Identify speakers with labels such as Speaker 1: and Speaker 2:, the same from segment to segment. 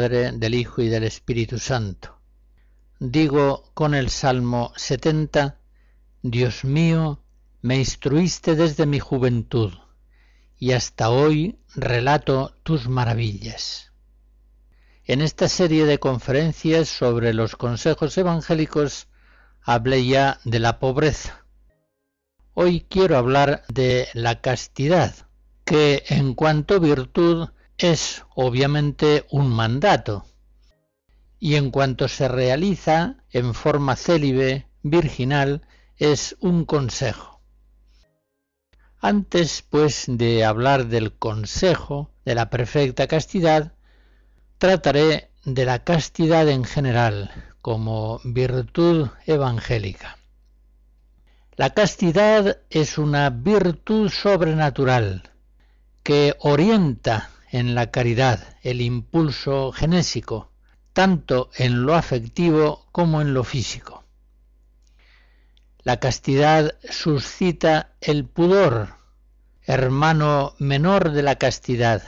Speaker 1: Del Hijo y del Espíritu Santo. Digo con el Salmo 70, Dios mío, me instruiste desde mi juventud, y hasta hoy relato tus maravillas. En esta serie de conferencias sobre los consejos evangélicos hablé ya de la pobreza. Hoy quiero hablar de la castidad, que en cuanto virtud es obviamente un mandato, y en cuanto se realiza en forma célibe, virginal, es un consejo. Antes, pues, de hablar del consejo de la perfecta castidad, trataré de la castidad en general como virtud evangélica. La castidad es una virtud sobrenatural que orienta en la caridad, el impulso genésico, tanto en lo afectivo como en lo físico. La castidad suscita el pudor, hermano menor de la castidad,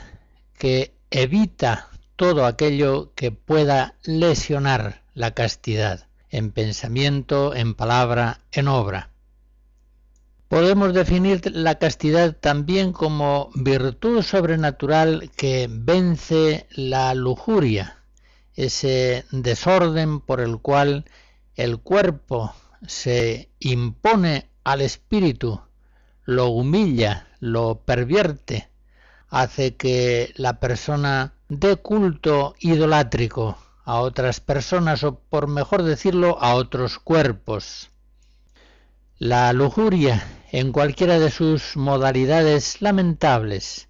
Speaker 1: que evita todo aquello que pueda lesionar la castidad, en pensamiento, en palabra, en obra. Podemos definir la castidad también como virtud sobrenatural que vence la lujuria, ese desorden por el cual el cuerpo se impone al espíritu, lo humilla, lo pervierte, hace que la persona dé culto idolátrico a otras personas o, por mejor decirlo, a otros cuerpos. La lujuria en cualquiera de sus modalidades lamentables,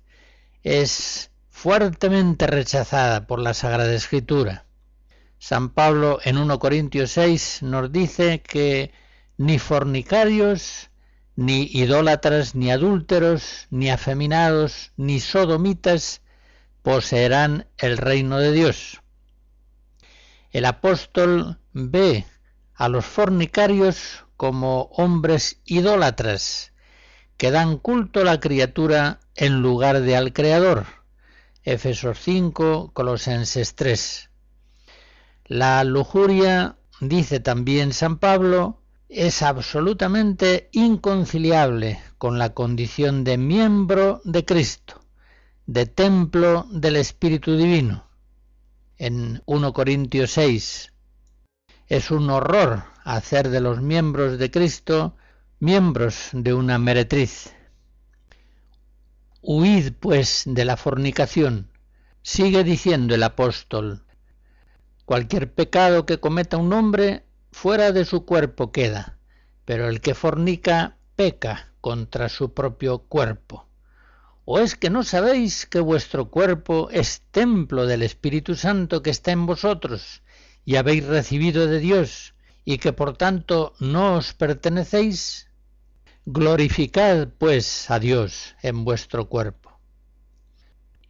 Speaker 1: es fuertemente rechazada por la Sagrada Escritura. San Pablo en 1 Corintios 6 nos dice que ni fornicarios, ni idólatras, ni adúlteros, ni afeminados, ni sodomitas poseerán el reino de Dios. El apóstol ve a los fornicarios como hombres idólatras, que dan culto a la criatura en lugar de al Creador. Efesos 5, Colosenses 3. La lujuria, dice también San Pablo, es absolutamente inconciliable con la condición de miembro de Cristo, de templo del Espíritu Divino. En 1 Corintios 6 es un horror hacer de los miembros de Cristo miembros de una meretriz. Huid, pues, de la fornicación. Sigue diciendo el apóstol, cualquier pecado que cometa un hombre fuera de su cuerpo queda, pero el que fornica peca contra su propio cuerpo. ¿O es que no sabéis que vuestro cuerpo es templo del Espíritu Santo que está en vosotros y habéis recibido de Dios y que por tanto no os pertenecéis? Glorificad pues a Dios en vuestro cuerpo.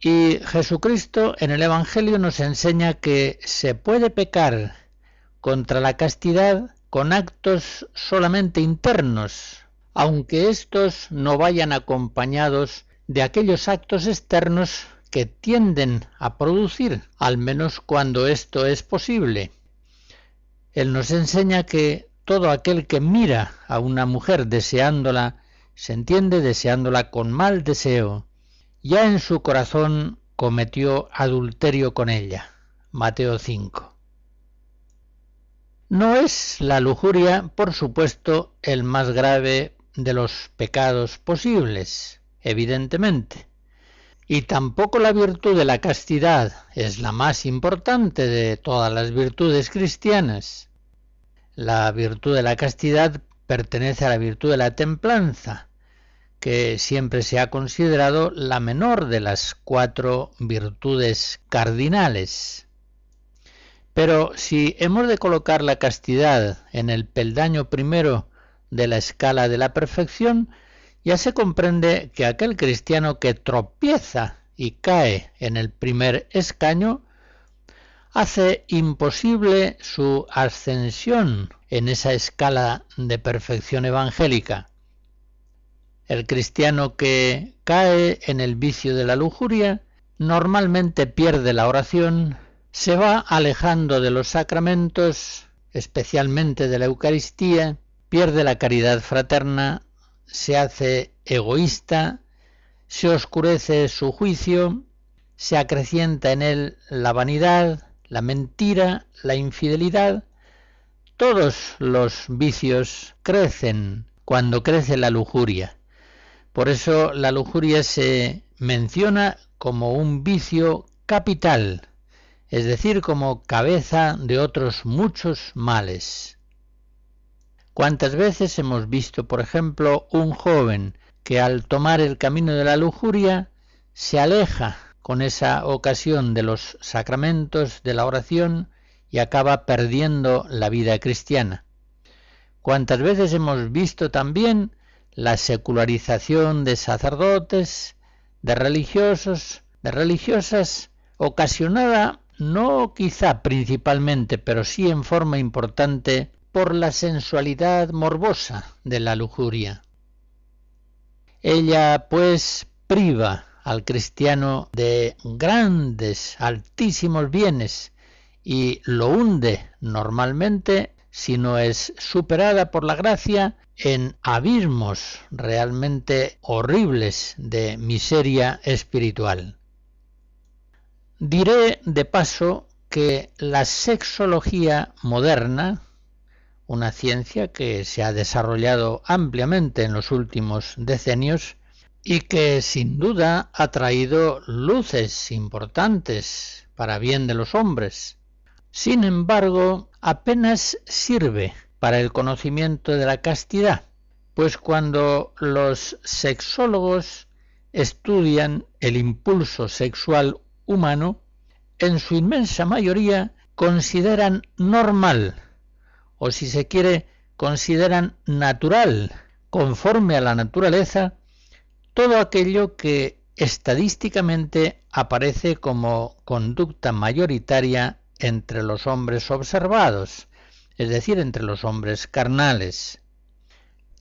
Speaker 1: Y Jesucristo en el Evangelio nos enseña que se puede pecar contra la castidad con actos solamente internos, aunque éstos no vayan acompañados de aquellos actos externos que tienden a producir, al menos cuando esto es posible. Él nos enseña que todo aquel que mira a una mujer deseándola, se entiende deseándola con mal deseo, ya en su corazón cometió adulterio con ella. Mateo 5. No es la lujuria, por supuesto, el más grave de los pecados posibles, evidentemente. Y tampoco la virtud de la castidad es la más importante de todas las virtudes cristianas. La virtud de la castidad pertenece a la virtud de la templanza, que siempre se ha considerado la menor de las cuatro virtudes cardinales. Pero si hemos de colocar la castidad en el peldaño primero de la escala de la perfección, ya se comprende que aquel cristiano que tropieza y cae en el primer escaño hace imposible su ascensión en esa escala de perfección evangélica. El cristiano que cae en el vicio de la lujuria normalmente pierde la oración, se va alejando de los sacramentos, especialmente de la Eucaristía, pierde la caridad fraterna, se hace egoísta, se oscurece su juicio, se acrecienta en él la vanidad, la mentira, la infidelidad, todos los vicios crecen cuando crece la lujuria. Por eso la lujuria se menciona como un vicio capital, es decir, como cabeza de otros muchos males. ¿Cuántas veces hemos visto, por ejemplo, un joven que al tomar el camino de la lujuria se aleja con esa ocasión de los sacramentos de la oración y acaba perdiendo la vida cristiana. ¿Cuántas veces hemos visto también la secularización de sacerdotes, de religiosos, de religiosas, ocasionada no quizá principalmente, pero sí en forma importante, por la sensualidad morbosa de la lujuria. Ella, pues, priva al cristiano de grandes, altísimos bienes y lo hunde normalmente, si no es superada por la gracia, en abismos realmente horribles de miseria espiritual. Diré de paso que la sexología moderna, una ciencia que se ha desarrollado ampliamente en los últimos decenios, y que sin duda ha traído luces importantes para bien de los hombres. Sin embargo, apenas sirve para el conocimiento de la castidad, pues cuando los sexólogos estudian el impulso sexual humano, en su inmensa mayoría consideran normal, o si se quiere, consideran natural, conforme a la naturaleza, todo aquello que estadísticamente aparece como conducta mayoritaria entre los hombres observados, es decir, entre los hombres carnales.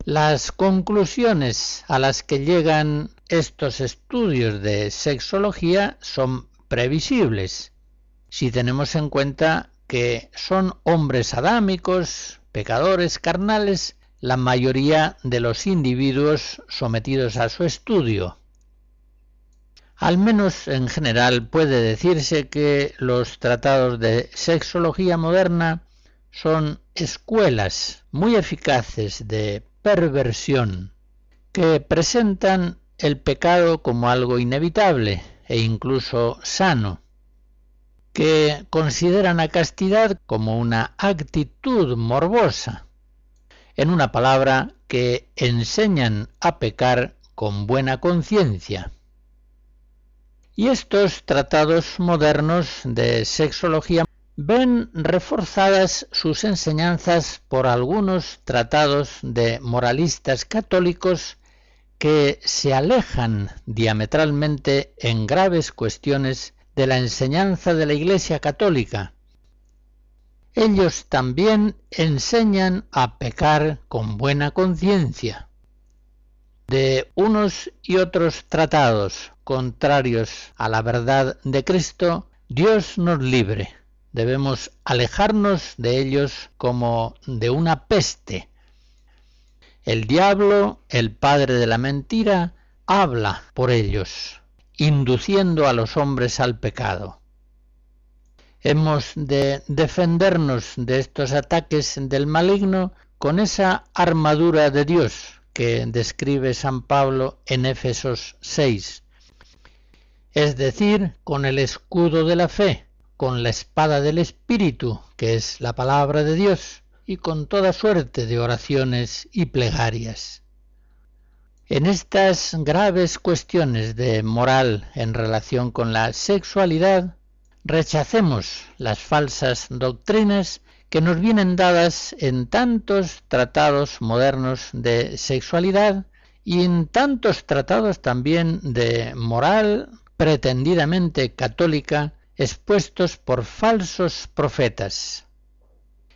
Speaker 1: Las conclusiones a las que llegan estos estudios de sexología son previsibles, si tenemos en cuenta que son hombres adámicos, pecadores carnales, la mayoría de los individuos sometidos a su estudio. Al menos en general puede decirse que los tratados de sexología moderna son escuelas muy eficaces de perversión que presentan el pecado como algo inevitable e incluso sano, que consideran a castidad como una actitud morbosa, en una palabra, que enseñan a pecar con buena conciencia. Y estos tratados modernos de sexología ven reforzadas sus enseñanzas por algunos tratados de moralistas católicos que se alejan diametralmente en graves cuestiones de la enseñanza de la Iglesia católica ellos también enseñan a pecar con buena conciencia. De unos y otros tratados contrarios a la verdad de Cristo, Dios nos libre. Debemos alejarnos de ellos como de una peste. El diablo, el padre de la mentira, habla por ellos, induciendo a los hombres al pecado. Hemos de defendernos de estos ataques del maligno con esa armadura de Dios que describe San Pablo en Éfesos 6, es decir, con el escudo de la fe, con la espada del Espíritu, que es la palabra de Dios, y con toda suerte de oraciones y plegarias. En estas graves cuestiones de moral en relación con la sexualidad, rechacemos las falsas doctrinas que nos vienen dadas en tantos tratados modernos de sexualidad y en tantos tratados también de moral pretendidamente católica expuestos por falsos profetas.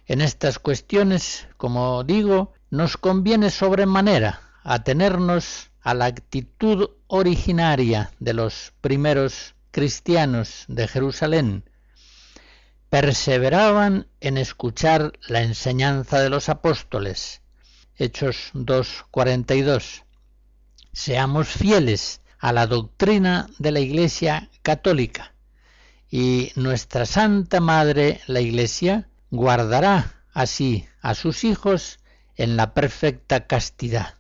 Speaker 1: En estas cuestiones, como digo, nos conviene sobremanera atenernos a la actitud originaria de los primeros cristianos de Jerusalén. Perseveraban en escuchar la enseñanza de los apóstoles. Hechos 2.42. Seamos fieles a la doctrina de la Iglesia católica y nuestra Santa Madre, la Iglesia, guardará así a sus hijos en la perfecta castidad.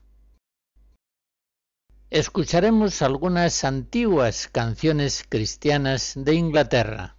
Speaker 1: Escucharemos algunas antiguas canciones cristianas de Inglaterra.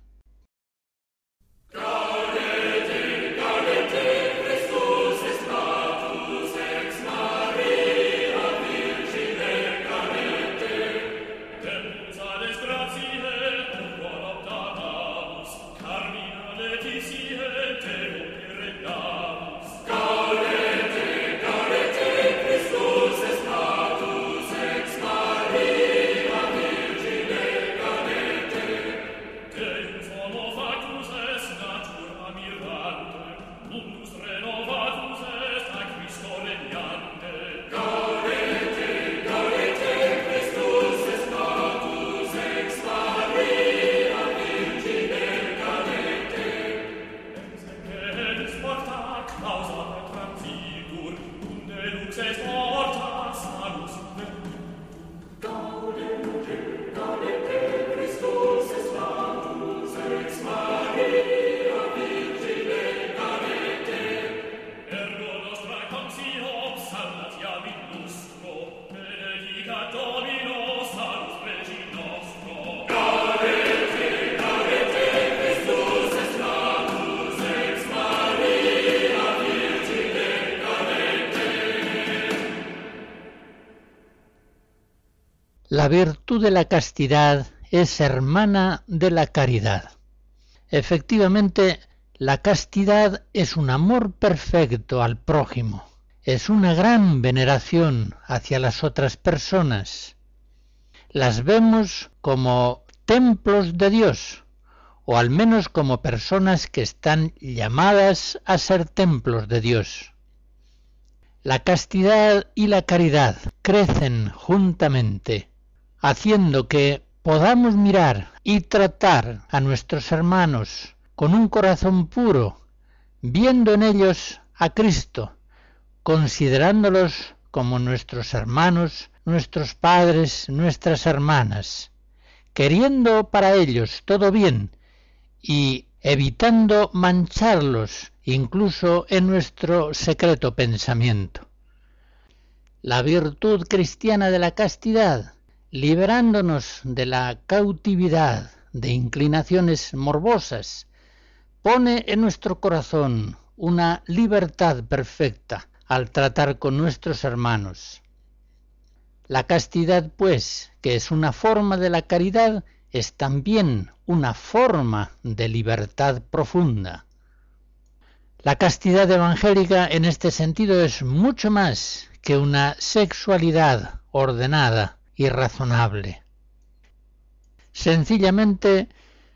Speaker 1: La virtud de la castidad es hermana de la caridad. Efectivamente, la castidad es un amor perfecto al prójimo, es una gran veneración hacia las otras personas. Las vemos como templos de Dios, o al menos como personas que están llamadas a ser templos de Dios. La castidad y la caridad crecen juntamente haciendo que podamos mirar y tratar a nuestros hermanos con un corazón puro, viendo en ellos a Cristo, considerándolos como nuestros hermanos, nuestros padres, nuestras hermanas, queriendo para ellos todo bien y evitando mancharlos incluso en nuestro secreto pensamiento. La virtud cristiana de la castidad liberándonos de la cautividad de inclinaciones morbosas, pone en nuestro corazón una libertad perfecta al tratar con nuestros hermanos. La castidad, pues, que es una forma de la caridad, es también una forma de libertad profunda. La castidad evangélica en este sentido es mucho más que una sexualidad ordenada y razonable. Sencillamente,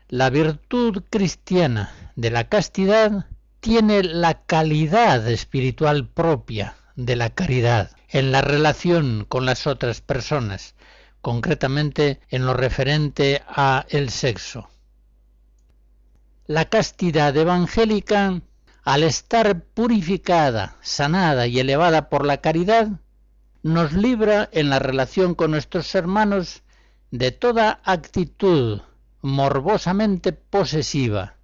Speaker 1: la virtud cristiana de la castidad tiene la calidad espiritual propia de la caridad en la relación con las otras personas, concretamente en lo referente a el sexo. La castidad evangélica, al estar purificada, sanada y elevada por la caridad, nos libra en la relación con nuestros hermanos de toda actitud morbosamente posesiva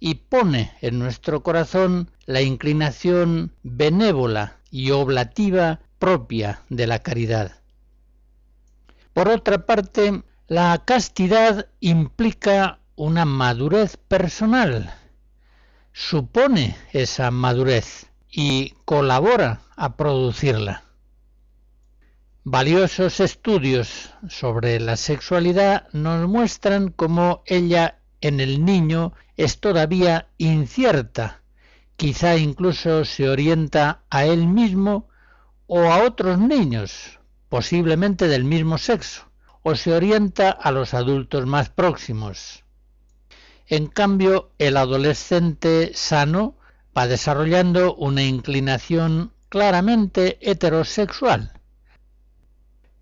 Speaker 1: y pone en nuestro corazón la inclinación benévola y oblativa propia de la caridad. Por otra parte, la castidad implica una madurez personal, supone esa madurez y colabora a producirla. Valiosos estudios sobre la sexualidad nos muestran cómo ella en el niño es todavía incierta, quizá incluso se orienta a él mismo o a otros niños, posiblemente del mismo sexo, o se orienta a los adultos más próximos. En cambio, el adolescente sano va desarrollando una inclinación claramente heterosexual,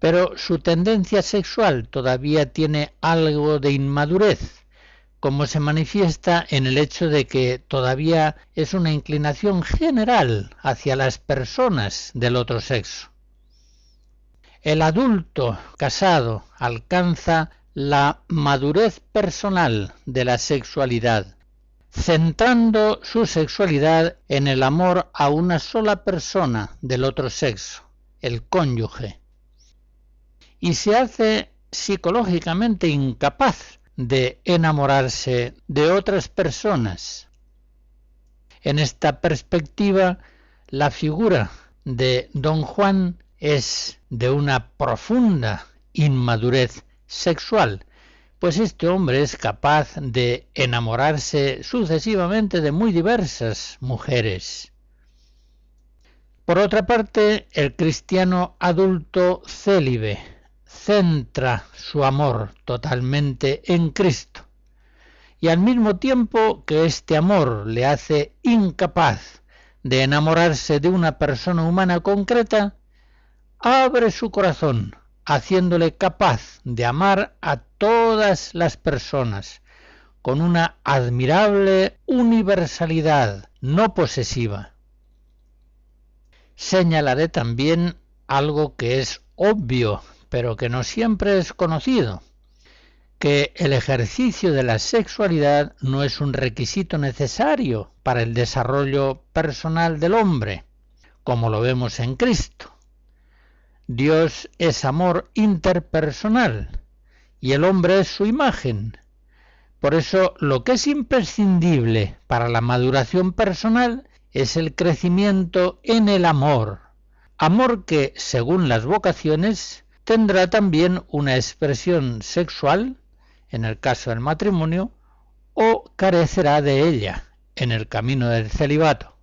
Speaker 1: pero su tendencia sexual todavía tiene algo de inmadurez, como se manifiesta en el hecho de que todavía es una inclinación general hacia las personas del otro sexo. El adulto casado alcanza la madurez personal de la sexualidad, centrando su sexualidad en el amor a una sola persona del otro sexo, el cónyuge, y se hace psicológicamente incapaz de enamorarse de otras personas. En esta perspectiva, la figura de don Juan es de una profunda inmadurez sexual, pues este hombre es capaz de enamorarse sucesivamente de muy diversas mujeres. Por otra parte, el cristiano adulto célibe, centra su amor totalmente en Cristo y al mismo tiempo que este amor le hace incapaz de enamorarse de una persona humana concreta, abre su corazón, haciéndole capaz de amar a todas las personas con una admirable universalidad no posesiva. Señalaré también algo que es obvio pero que no siempre es conocido, que el ejercicio de la sexualidad no es un requisito necesario para el desarrollo personal del hombre, como lo vemos en Cristo. Dios es amor interpersonal y el hombre es su imagen. Por eso lo que es imprescindible para la maduración personal es el crecimiento en el amor, amor que, según las vocaciones, tendrá también una expresión sexual, en el caso del matrimonio, o carecerá de ella, en el camino del celibato.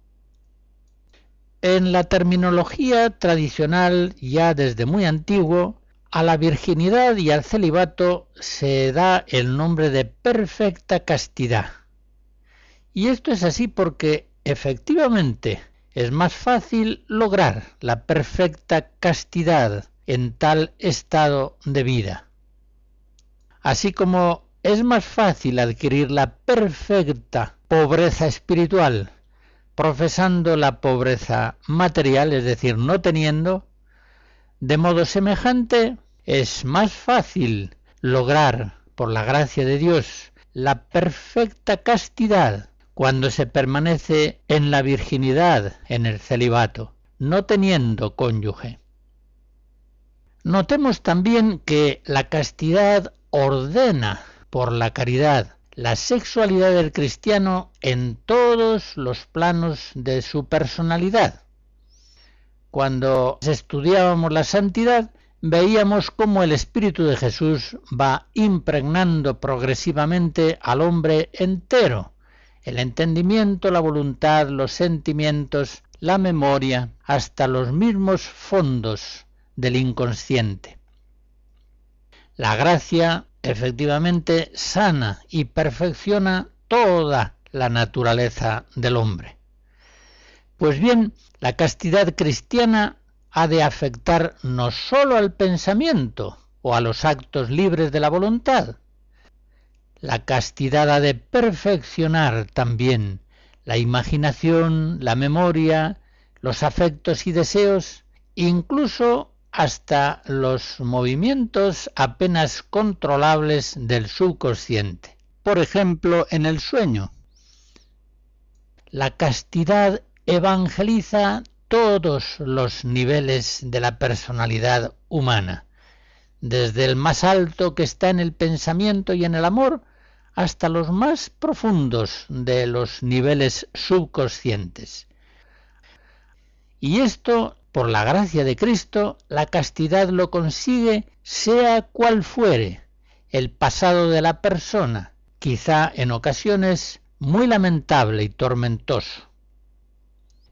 Speaker 1: En la terminología tradicional, ya desde muy antiguo, a la virginidad y al celibato se da el nombre de perfecta castidad. Y esto es así porque efectivamente es más fácil lograr la perfecta castidad en tal estado de vida. Así como es más fácil adquirir la perfecta pobreza espiritual profesando la pobreza material, es decir, no teniendo, de modo semejante es más fácil lograr, por la gracia de Dios, la perfecta castidad cuando se permanece en la virginidad, en el celibato, no teniendo cónyuge. Notemos también que la castidad ordena por la caridad la sexualidad del cristiano en todos los planos de su personalidad. Cuando estudiábamos la santidad, veíamos cómo el Espíritu de Jesús va impregnando progresivamente al hombre entero, el entendimiento, la voluntad, los sentimientos, la memoria, hasta los mismos fondos del inconsciente. La gracia efectivamente sana y perfecciona toda la naturaleza del hombre. Pues bien, la castidad cristiana ha de afectar no sólo al pensamiento o a los actos libres de la voluntad, la castidad ha de perfeccionar también la imaginación, la memoria, los afectos y deseos, incluso hasta los movimientos apenas controlables del subconsciente. Por ejemplo, en el sueño. La castidad evangeliza todos los niveles de la personalidad humana, desde el más alto que está en el pensamiento y en el amor, hasta los más profundos de los niveles subconscientes. Y esto por la gracia de Cristo, la castidad lo consigue sea cual fuere el pasado de la persona, quizá en ocasiones muy lamentable y tormentoso.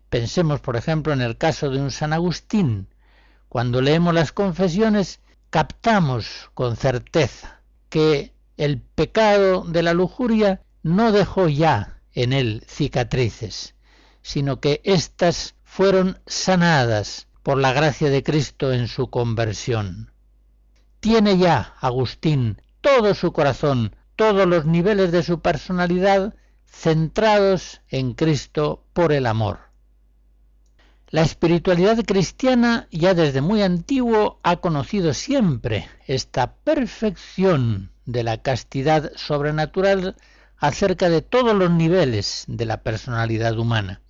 Speaker 1: Pensemos, por ejemplo, en el caso de un San Agustín. Cuando leemos las confesiones, captamos con certeza que el pecado de la lujuria no dejó ya en él cicatrices, sino que éstas fueron sanadas por la gracia de Cristo en su conversión. Tiene ya Agustín todo su corazón, todos los niveles de su personalidad centrados en Cristo por el amor. La espiritualidad cristiana ya desde muy antiguo ha conocido siempre esta perfección de la castidad sobrenatural acerca de todos los niveles de la personalidad humana.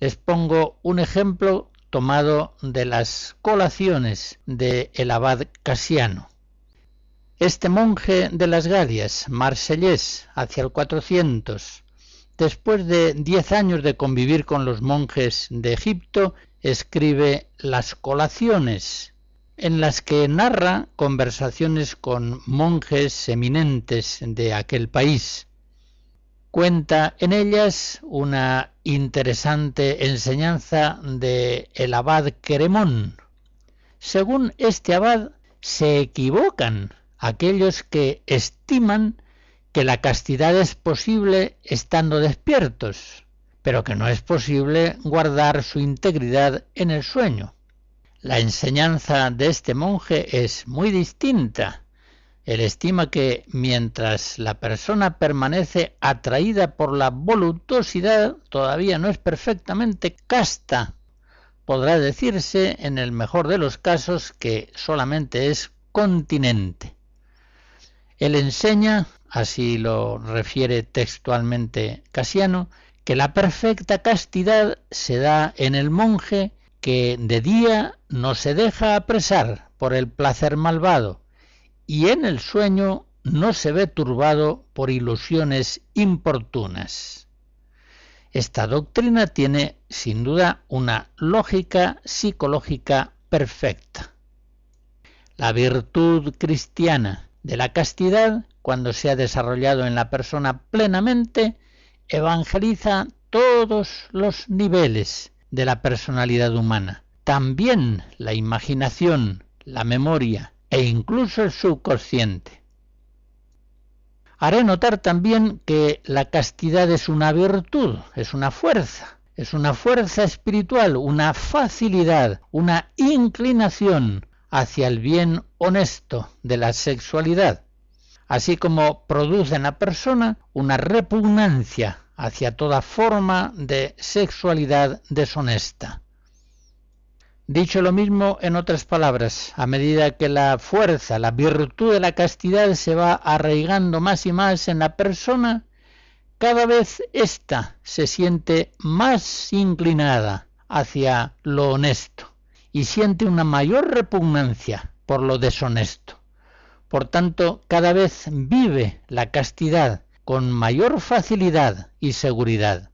Speaker 1: Les pongo un ejemplo tomado de las colaciones de el abad Casiano. Este monje de las Galias, marsellés, hacia el 400, después de diez años de convivir con los monjes de Egipto, escribe Las colaciones, en las que narra conversaciones con monjes eminentes de aquel país. Cuenta en ellas una interesante enseñanza de el abad Queremón. Según este abad, se equivocan aquellos que estiman que la castidad es posible estando despiertos, pero que no es posible guardar su integridad en el sueño. La enseñanza de este monje es muy distinta. Él estima que mientras la persona permanece atraída por la voluptuosidad, todavía no es perfectamente casta. Podrá decirse, en el mejor de los casos, que solamente es continente. Él enseña, así lo refiere textualmente Casiano, que la perfecta castidad se da en el monje que de día no se deja apresar por el placer malvado y en el sueño no se ve turbado por ilusiones importunas. Esta doctrina tiene sin duda una lógica psicológica perfecta. La virtud cristiana de la castidad, cuando se ha desarrollado en la persona plenamente, evangeliza todos los niveles de la personalidad humana. También la imaginación, la memoria e incluso el subconsciente. Haré notar también que la castidad es una virtud, es una fuerza, es una fuerza espiritual, una facilidad, una inclinación hacia el bien honesto de la sexualidad, así como produce en la persona una repugnancia hacia toda forma de sexualidad deshonesta. Dicho lo mismo en otras palabras, a medida que la fuerza, la virtud de la castidad se va arraigando más y más en la persona, cada vez ésta se siente más inclinada hacia lo honesto y siente una mayor repugnancia por lo deshonesto. Por tanto, cada vez vive la castidad con mayor facilidad y seguridad.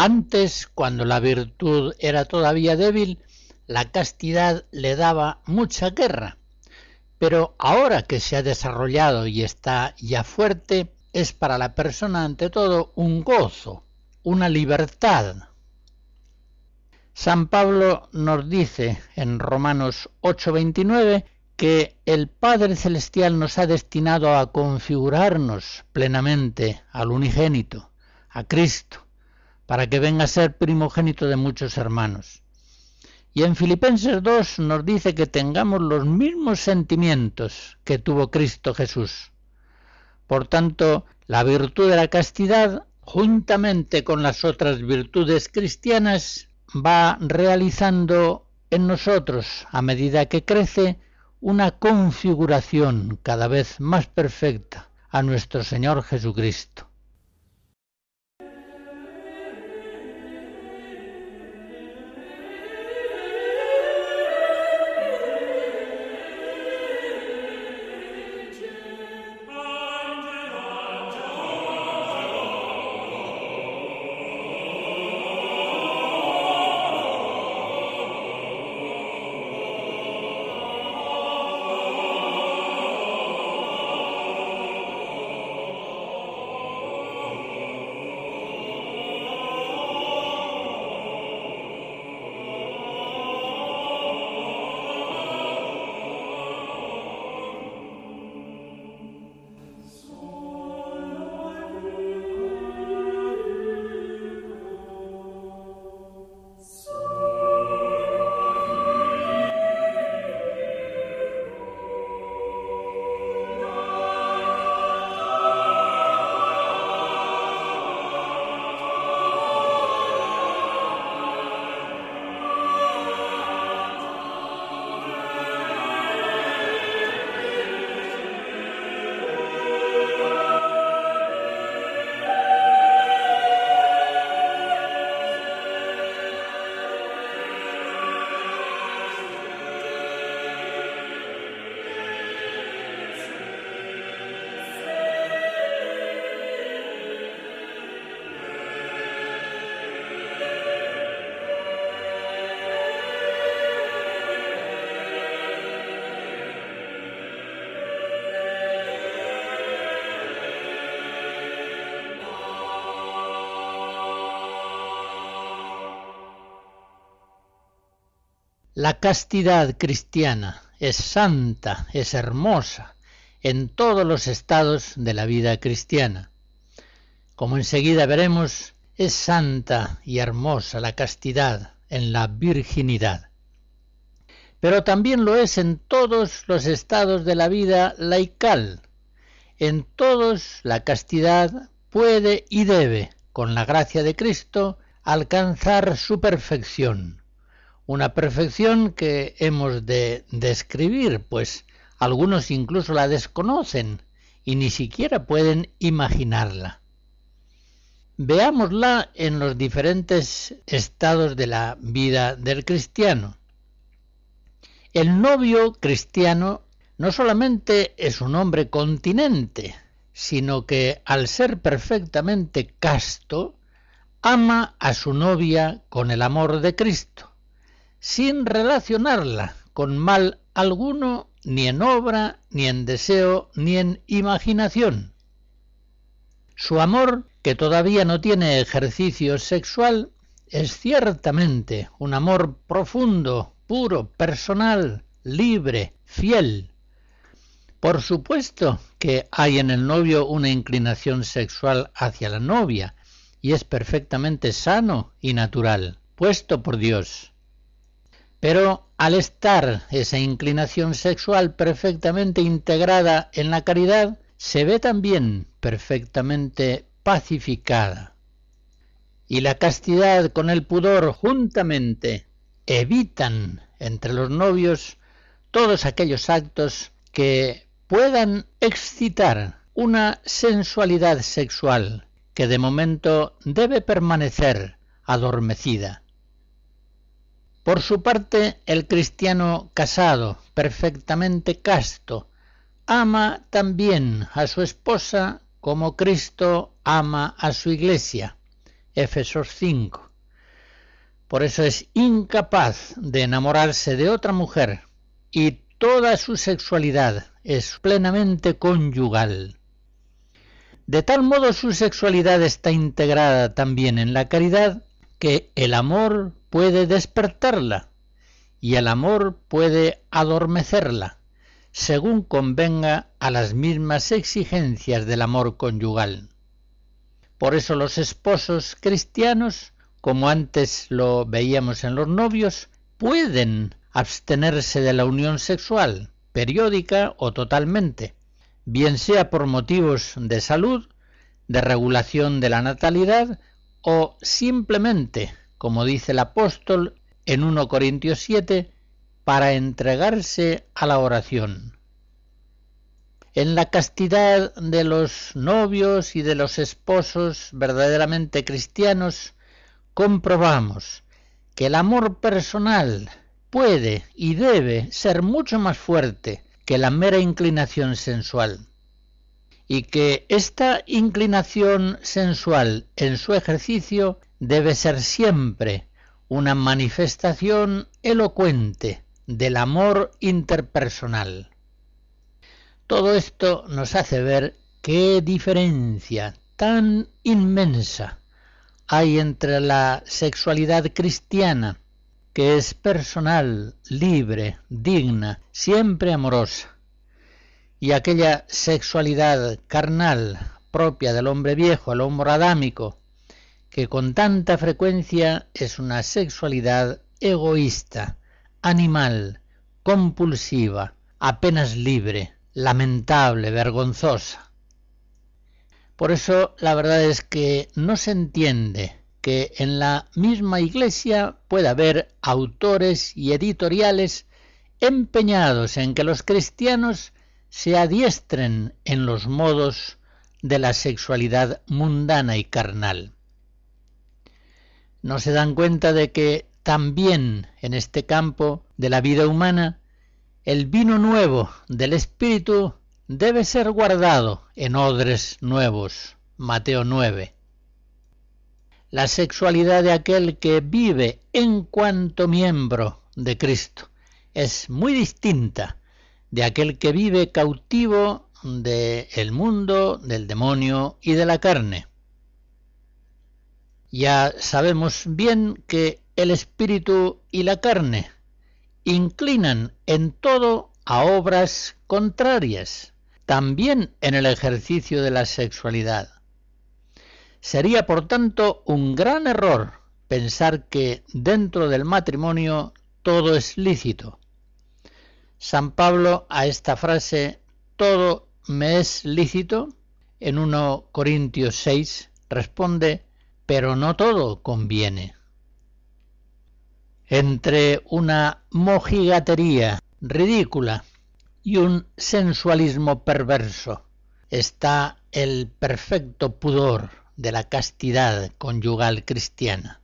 Speaker 1: Antes, cuando la virtud era todavía débil, la castidad le daba mucha guerra, pero ahora que se ha desarrollado y está ya fuerte, es para la persona ante todo un gozo, una libertad. San Pablo nos dice en Romanos 8:29 que el Padre Celestial nos ha destinado a configurarnos plenamente al unigénito, a Cristo, para que venga a ser primogénito de muchos hermanos. Y en Filipenses 2 nos dice que tengamos los mismos sentimientos que tuvo Cristo Jesús. Por tanto, la virtud de la castidad, juntamente con las otras virtudes cristianas, va realizando en nosotros, a medida que crece, una configuración cada vez más perfecta a nuestro Señor Jesucristo. La castidad cristiana es santa, es hermosa en todos los estados de la vida cristiana. Como enseguida veremos, es santa y hermosa la castidad en la virginidad. Pero también lo es en todos los estados de la vida laical. En todos la castidad puede y debe, con la gracia de Cristo, alcanzar su perfección. Una perfección que hemos de describir, pues algunos incluso la desconocen y ni siquiera pueden imaginarla. Veámosla en los diferentes estados de la vida del cristiano. El novio cristiano no solamente es un hombre continente, sino que al ser perfectamente casto, ama a su novia con el amor de Cristo, sin relacionarla con mal alguno, ni en obra, ni en deseo, ni en imaginación. Su amor, que todavía no tiene ejercicio sexual, es ciertamente un amor profundo, puro, personal, libre, fiel. Por supuesto que hay en el novio una inclinación sexual hacia la novia, y es perfectamente sano y natural, puesto por Dios. Pero al estar esa inclinación sexual perfectamente integrada en la caridad, se ve también perfectamente pacificada. Y la castidad con el pudor juntamente evitan entre los novios todos aquellos actos que puedan excitar una sensualidad sexual que de momento debe permanecer adormecida. Por su parte, el cristiano casado, perfectamente casto, ama también a su esposa como Cristo ama a su iglesia. Efesos 5. Por eso es incapaz de enamorarse de otra mujer y toda su sexualidad es plenamente conyugal. De tal modo su sexualidad está integrada también en la caridad que el amor puede despertarla y el amor puede adormecerla, según convenga a las mismas exigencias del amor conyugal. Por eso los esposos cristianos, como antes lo veíamos en los novios, pueden abstenerse de la unión sexual, periódica o totalmente, bien sea por motivos de salud, de regulación de la natalidad o simplemente, como dice el apóstol en 1 Corintios 7, para entregarse a la oración. En la castidad de los novios y de los esposos verdaderamente cristianos comprobamos que el amor personal puede y debe ser mucho más fuerte que la mera inclinación sensual y que esta inclinación sensual en su ejercicio debe ser siempre una manifestación elocuente del amor interpersonal. Todo esto nos hace ver qué diferencia tan inmensa hay entre la sexualidad cristiana, que es personal, libre, digna, siempre amorosa, y aquella sexualidad carnal propia del hombre viejo, el hombre adámico, que con tanta frecuencia es una sexualidad egoísta, animal, compulsiva, apenas libre, lamentable, vergonzosa. Por eso la verdad es que no se entiende que en la misma iglesia pueda haber autores y editoriales empeñados en que los cristianos se adiestren en los modos de la sexualidad mundana y carnal. No se dan cuenta de que también en este campo de la vida humana el vino nuevo del Espíritu debe ser guardado en odres nuevos. Mateo 9. La sexualidad de aquel que vive en cuanto miembro de Cristo es muy distinta de aquel que vive cautivo del mundo, del demonio y de la carne. Ya sabemos bien que el espíritu y la carne inclinan en todo a obras contrarias, también en el ejercicio de la sexualidad. Sería, por tanto, un gran error pensar que dentro del matrimonio todo es lícito. San Pablo a esta frase, todo me es lícito, en 1 Corintios 6 responde, pero no todo conviene. Entre una mojigatería ridícula y un sensualismo perverso está el perfecto pudor de la castidad conyugal cristiana.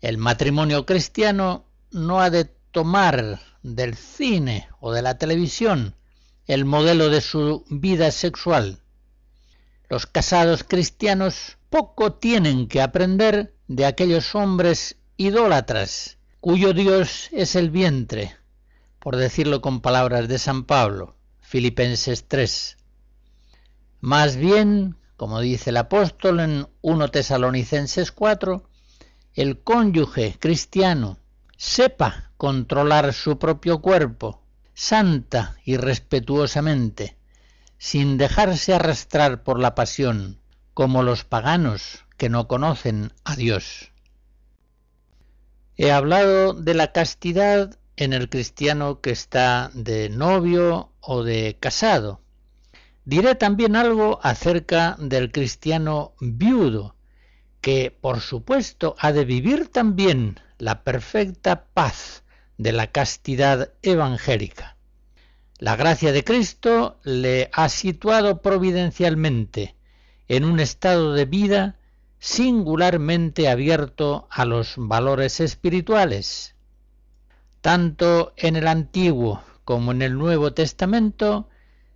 Speaker 1: El matrimonio cristiano no ha de tomar del cine o de la televisión el modelo de su vida sexual. Los casados cristianos poco tienen que aprender de aquellos hombres idólatras cuyo Dios es el vientre, por decirlo con palabras de San Pablo, Filipenses 3. Más bien, como dice el apóstol en 1 Tesalonicenses 4, el cónyuge cristiano sepa controlar su propio cuerpo, santa y respetuosamente, sin dejarse arrastrar por la pasión, como los paganos que no conocen a Dios. He hablado de la castidad en el cristiano que está de novio o de casado. Diré también algo acerca del cristiano viudo, que por supuesto ha de vivir también la perfecta paz de la castidad evangélica. La gracia de Cristo le ha situado providencialmente en un estado de vida singularmente abierto a los valores espirituales, tanto en el Antiguo como en el Nuevo Testamento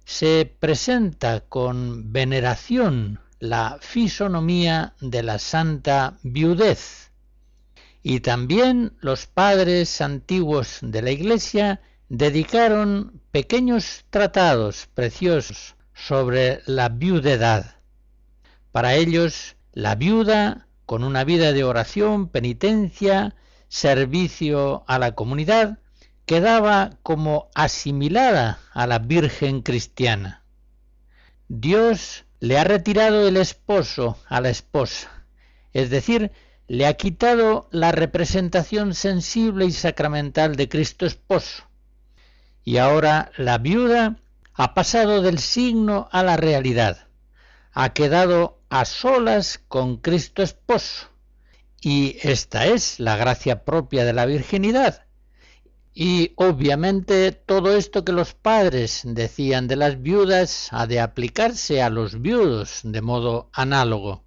Speaker 1: se presenta con veneración la fisonomía de la santa viudez. Y también los padres antiguos de la Iglesia dedicaron pequeños tratados preciosos sobre la viudedad. Para ellos, la viuda, con una vida de oración, penitencia, servicio a la comunidad, quedaba como asimilada a la Virgen cristiana. Dios le ha retirado el esposo a la esposa, es decir, le ha quitado la representación sensible y sacramental de Cristo esposo. Y ahora la viuda ha pasado del signo a la realidad, ha quedado a solas con Cristo esposo y esta es la gracia propia de la virginidad. Y obviamente todo esto que los padres decían de las viudas ha de aplicarse a los viudos de modo análogo.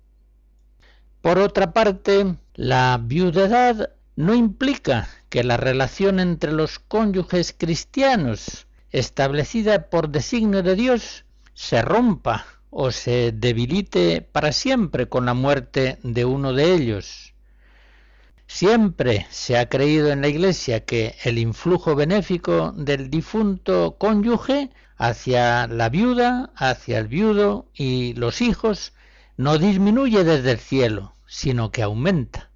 Speaker 1: Por otra parte, la viudedad no implica que la relación entre los cónyuges cristianos establecida por designio de Dios se rompa o se debilite para siempre con la muerte de uno de ellos. Siempre se ha creído en la Iglesia que el influjo benéfico del difunto cónyuge hacia la viuda, hacia el viudo y los hijos no disminuye desde el cielo, sino que aumenta.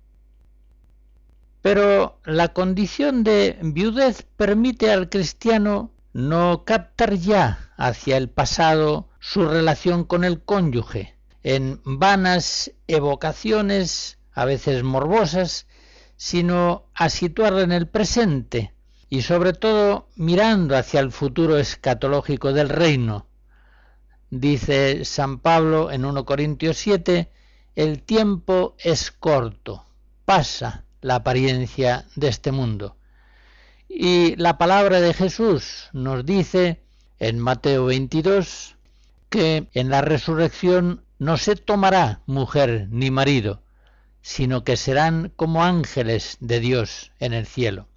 Speaker 1: Pero la condición de viudez permite al cristiano no captar ya hacia el pasado su relación con el cónyuge, en vanas evocaciones, a veces morbosas, sino a situarla en el presente y sobre todo mirando hacia el futuro escatológico del reino. Dice San Pablo en 1 Corintios 7, el tiempo es corto, pasa la apariencia de este mundo. Y la palabra de Jesús nos dice en Mateo 22 que en la resurrección no se tomará mujer ni marido, sino que serán como ángeles de Dios en el cielo.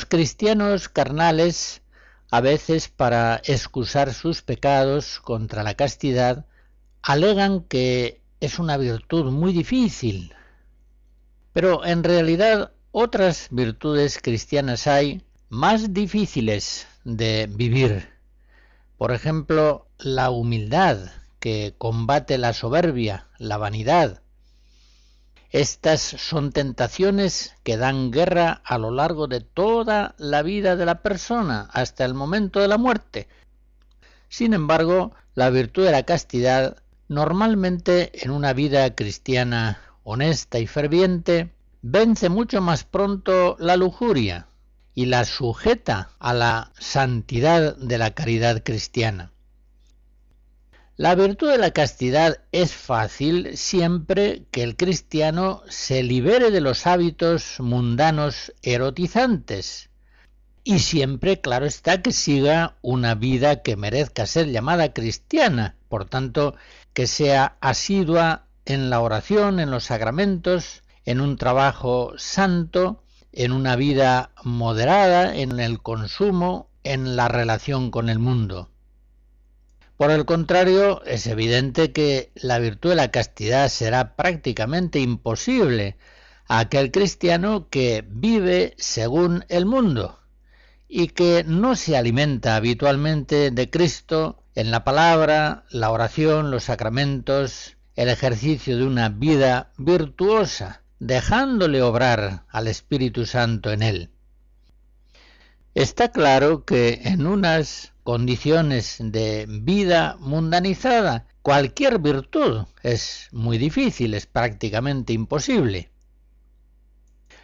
Speaker 1: Los cristianos carnales, a veces para excusar sus pecados contra la castidad, alegan que es una virtud muy difícil. Pero en realidad otras virtudes cristianas hay más difíciles de vivir. Por ejemplo, la humildad, que combate la soberbia, la vanidad. Estas son tentaciones que dan guerra a lo largo de toda la vida de la persona, hasta el momento de la muerte. Sin embargo, la virtud de la castidad, normalmente en una vida cristiana honesta y ferviente, vence mucho más pronto la lujuria y la sujeta a la santidad de la caridad cristiana. La virtud de la castidad es fácil siempre que el cristiano se libere de los hábitos mundanos erotizantes y siempre, claro está, que siga una vida que merezca ser llamada cristiana, por tanto, que sea asidua en la oración, en los sacramentos, en un trabajo santo, en una vida moderada, en el consumo, en la relación con el mundo. Por el contrario, es evidente que la virtud de la castidad será prácticamente imposible a aquel cristiano que vive según el mundo y que no se alimenta habitualmente de Cristo en la palabra, la oración, los sacramentos, el ejercicio de una vida virtuosa, dejándole obrar al Espíritu Santo en él. Está claro que en unas condiciones de vida mundanizada, cualquier virtud es muy difícil, es prácticamente imposible.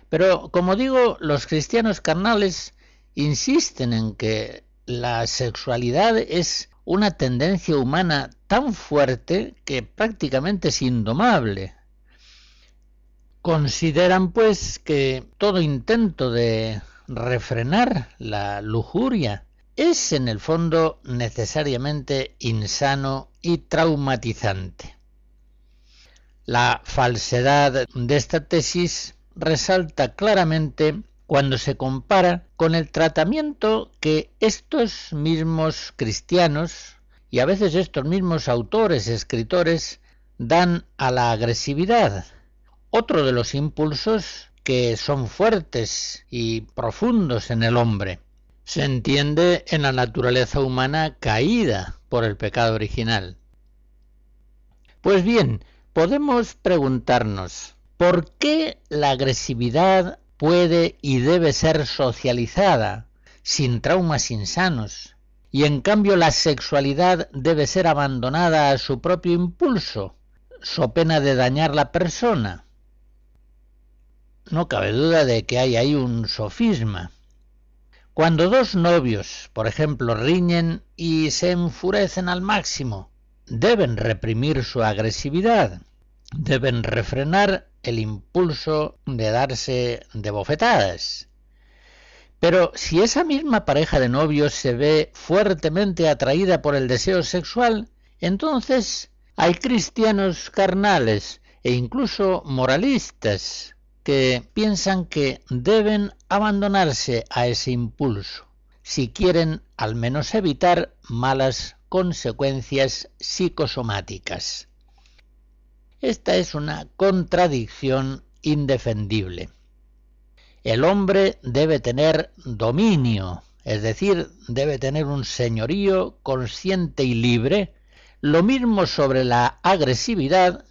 Speaker 1: Pero, como digo, los cristianos carnales insisten en que la sexualidad es una tendencia humana tan fuerte que prácticamente es indomable. Consideran, pues, que todo intento de refrenar la lujuria es en el fondo necesariamente insano y traumatizante. La falsedad de esta tesis resalta claramente cuando se compara con el tratamiento que estos mismos cristianos y a veces estos mismos autores, escritores, dan a la agresividad, otro de los impulsos que son fuertes y profundos en el hombre se entiende en la naturaleza humana caída por el pecado original. Pues bien, podemos preguntarnos, ¿por qué la agresividad puede y debe ser socializada sin traumas insanos? Y en cambio la sexualidad debe ser abandonada a su propio impulso, so pena de dañar la persona. No cabe duda de que hay ahí un sofisma. Cuando dos novios, por ejemplo, riñen y se enfurecen al máximo, deben reprimir su agresividad, deben refrenar el impulso de darse de bofetadas. Pero si esa misma pareja de novios se ve fuertemente atraída por el deseo sexual, entonces hay cristianos carnales e incluso moralistas que piensan que deben abandonarse a ese impulso si quieren al menos evitar malas consecuencias psicosomáticas. Esta es una contradicción indefendible. El hombre debe tener dominio, es decir, debe tener un señorío consciente y libre, lo mismo sobre la agresividad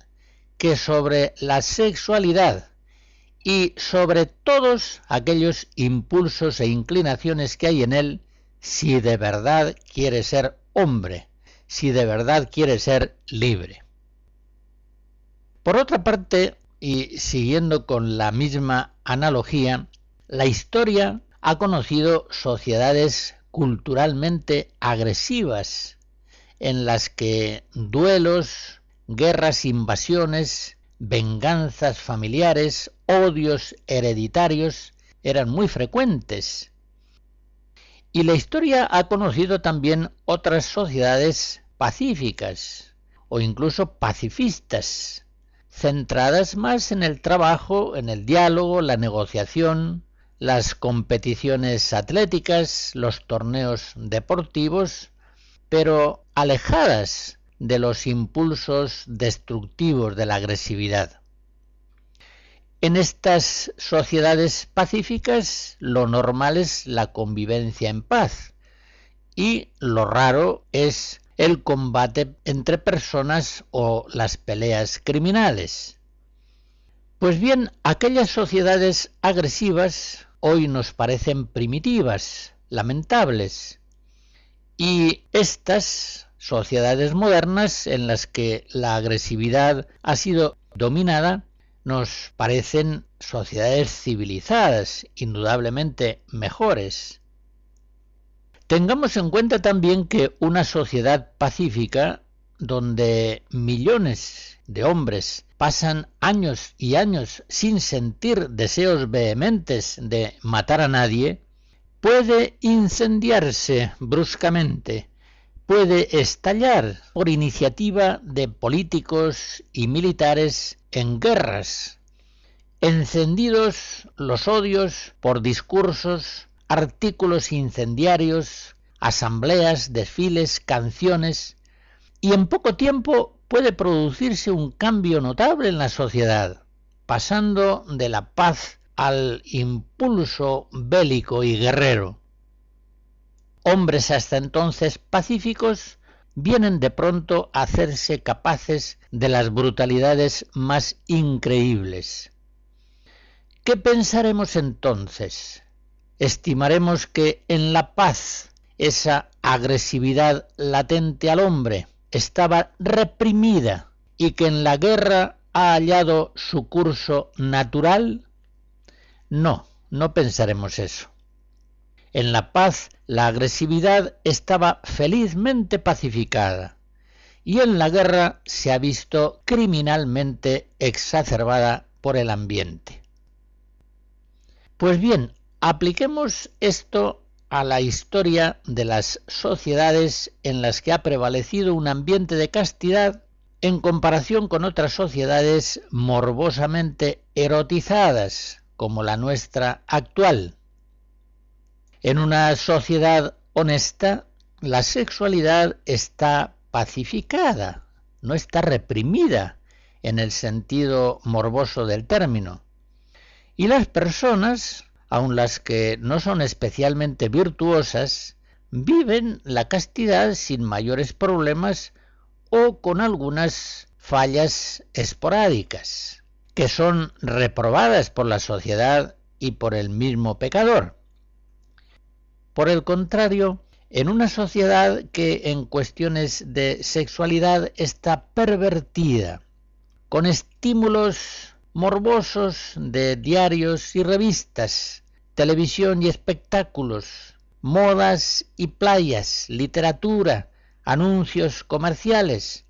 Speaker 1: que sobre la sexualidad, y sobre todos aquellos impulsos e inclinaciones que hay en él si de verdad quiere ser hombre, si de verdad quiere ser libre. Por otra parte, y siguiendo con la misma analogía, la historia ha conocido sociedades culturalmente agresivas, en las que duelos, guerras, invasiones, venganzas familiares, odios hereditarios eran muy frecuentes. Y la historia ha conocido también otras sociedades pacíficas o incluso pacifistas, centradas más en el trabajo, en el diálogo, la negociación, las competiciones atléticas, los torneos deportivos, pero alejadas de los impulsos destructivos de la agresividad. En estas sociedades pacíficas lo normal es la convivencia en paz y lo raro es el combate entre personas o las peleas criminales. Pues bien, aquellas sociedades agresivas hoy nos parecen primitivas, lamentables, y estas sociedades modernas en las que la agresividad ha sido dominada nos parecen sociedades civilizadas, indudablemente mejores. Tengamos en cuenta también que una sociedad pacífica, donde millones de hombres pasan años y años sin sentir deseos vehementes de matar a nadie, puede incendiarse bruscamente, puede estallar por iniciativa de políticos y militares en guerras, encendidos los odios por discursos, artículos incendiarios, asambleas, desfiles, canciones, y en poco tiempo puede producirse un cambio notable en la sociedad, pasando de la paz al impulso bélico y guerrero. Hombres hasta entonces pacíficos vienen de pronto a hacerse capaces de las brutalidades más increíbles. ¿Qué pensaremos entonces? Estimaremos que en la paz esa agresividad latente al hombre estaba reprimida y que en la guerra ha hallado su curso natural? No, no pensaremos eso. En la paz la agresividad estaba felizmente pacificada y en la guerra se ha visto criminalmente exacerbada por el ambiente. Pues bien, apliquemos esto a la historia de las sociedades en las que ha prevalecido un ambiente de castidad en comparación con otras sociedades morbosamente erotizadas, como la nuestra actual. En una sociedad honesta, la sexualidad está pacificada, no está reprimida en el sentido morboso del término. Y las personas, aun las que no son especialmente virtuosas, viven la castidad sin mayores problemas o con algunas fallas esporádicas, que son reprobadas por la sociedad y por el mismo pecador. Por el contrario, en una sociedad que en cuestiones de sexualidad está pervertida, con estímulos morbosos de diarios y revistas, televisión y espectáculos, modas y playas, literatura, anuncios comerciales.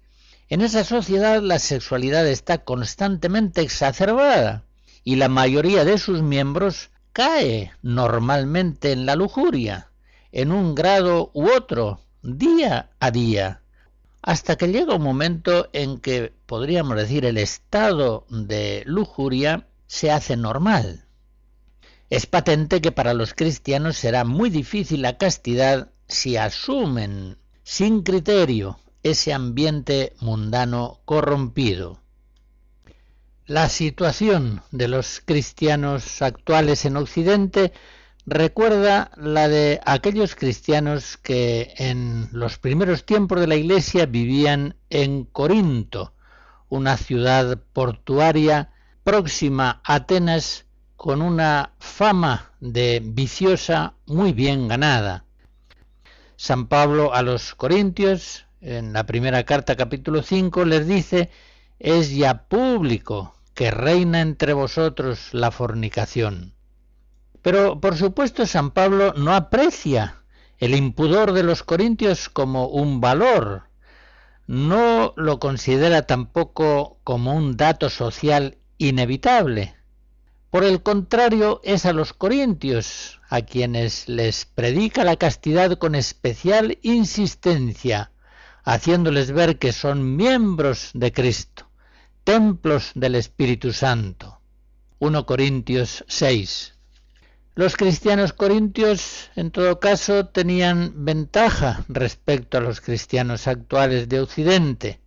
Speaker 1: En esa sociedad la sexualidad está constantemente exacerbada y la mayoría de sus miembros cae normalmente en la lujuria, en un grado u otro, día a día, hasta que llega un momento en que, podríamos decir, el estado de lujuria se hace normal. Es patente que para los cristianos será muy difícil la castidad si asumen sin criterio ese ambiente mundano corrompido. La situación de los cristianos actuales en Occidente recuerda la de aquellos cristianos que en los primeros tiempos de la Iglesia vivían en Corinto, una ciudad portuaria próxima a Atenas con una fama de viciosa muy bien ganada. San Pablo a los Corintios, en la primera carta capítulo 5, les dice, es ya público que reina entre vosotros la fornicación. Pero por supuesto San Pablo no aprecia el impudor de los corintios como un valor, no lo considera tampoco como un dato social inevitable. Por el contrario, es a los corintios a quienes les predica la castidad con especial insistencia, haciéndoles ver que son miembros de Cristo templos del Espíritu Santo. 1 Corintios 6. Los cristianos corintios, en todo caso, tenían ventaja respecto a los cristianos actuales de Occidente.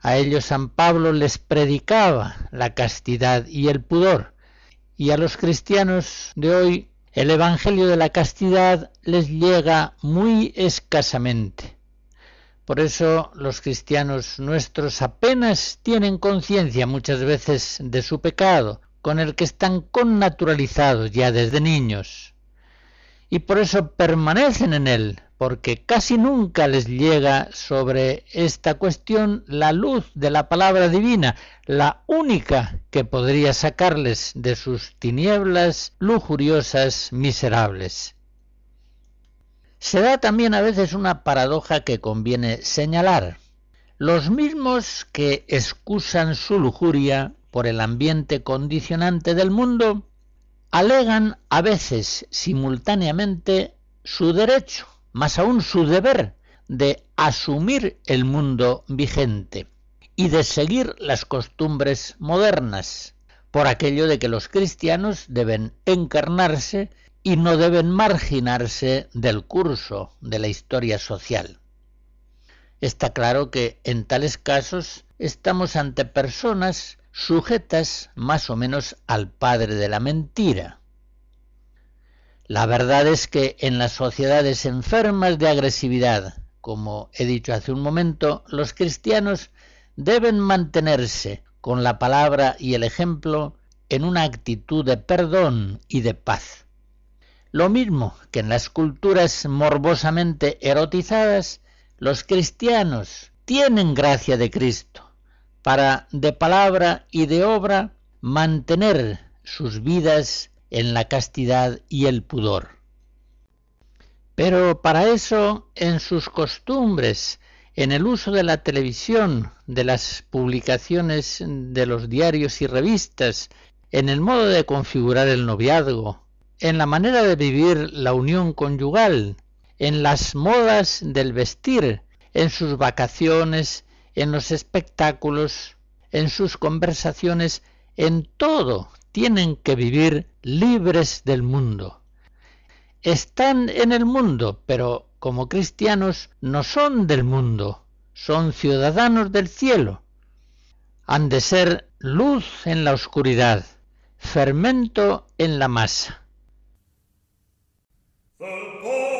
Speaker 1: A ellos San Pablo les predicaba la castidad y el pudor, y a los cristianos de hoy el Evangelio de la castidad les llega muy escasamente. Por eso los cristianos nuestros apenas tienen conciencia muchas veces de su pecado, con el que están connaturalizados ya desde niños. Y por eso permanecen en él, porque casi nunca les llega sobre esta cuestión la luz de la palabra divina, la única que podría sacarles de sus tinieblas lujuriosas miserables. Se da también a veces una paradoja que conviene señalar. Los mismos que excusan su lujuria por el ambiente condicionante del mundo, alegan a veces simultáneamente su derecho, más aún su deber, de asumir el mundo vigente y de seguir las costumbres modernas, por aquello de que los cristianos deben encarnarse y no deben marginarse del curso de la historia social. Está claro que en tales casos estamos ante personas sujetas más o menos al padre de la mentira. La verdad es que en las sociedades enfermas de agresividad, como he dicho hace un momento, los cristianos deben mantenerse con la palabra y el ejemplo en una actitud de perdón y de paz. Lo mismo que en las culturas morbosamente erotizadas, los cristianos tienen gracia de Cristo, para de palabra y de obra mantener sus vidas en la castidad y el pudor. Pero para eso, en sus costumbres, en el uso de la televisión, de las publicaciones de los diarios y revistas, en el modo de configurar el noviazgo, en la manera de vivir la unión conyugal, en las modas del vestir, en sus vacaciones, en los espectáculos, en sus conversaciones, en todo tienen que vivir libres del mundo. Están en el mundo, pero como cristianos no son del mundo, son ciudadanos del cielo. Han de ser luz en la oscuridad, fermento en la masa. The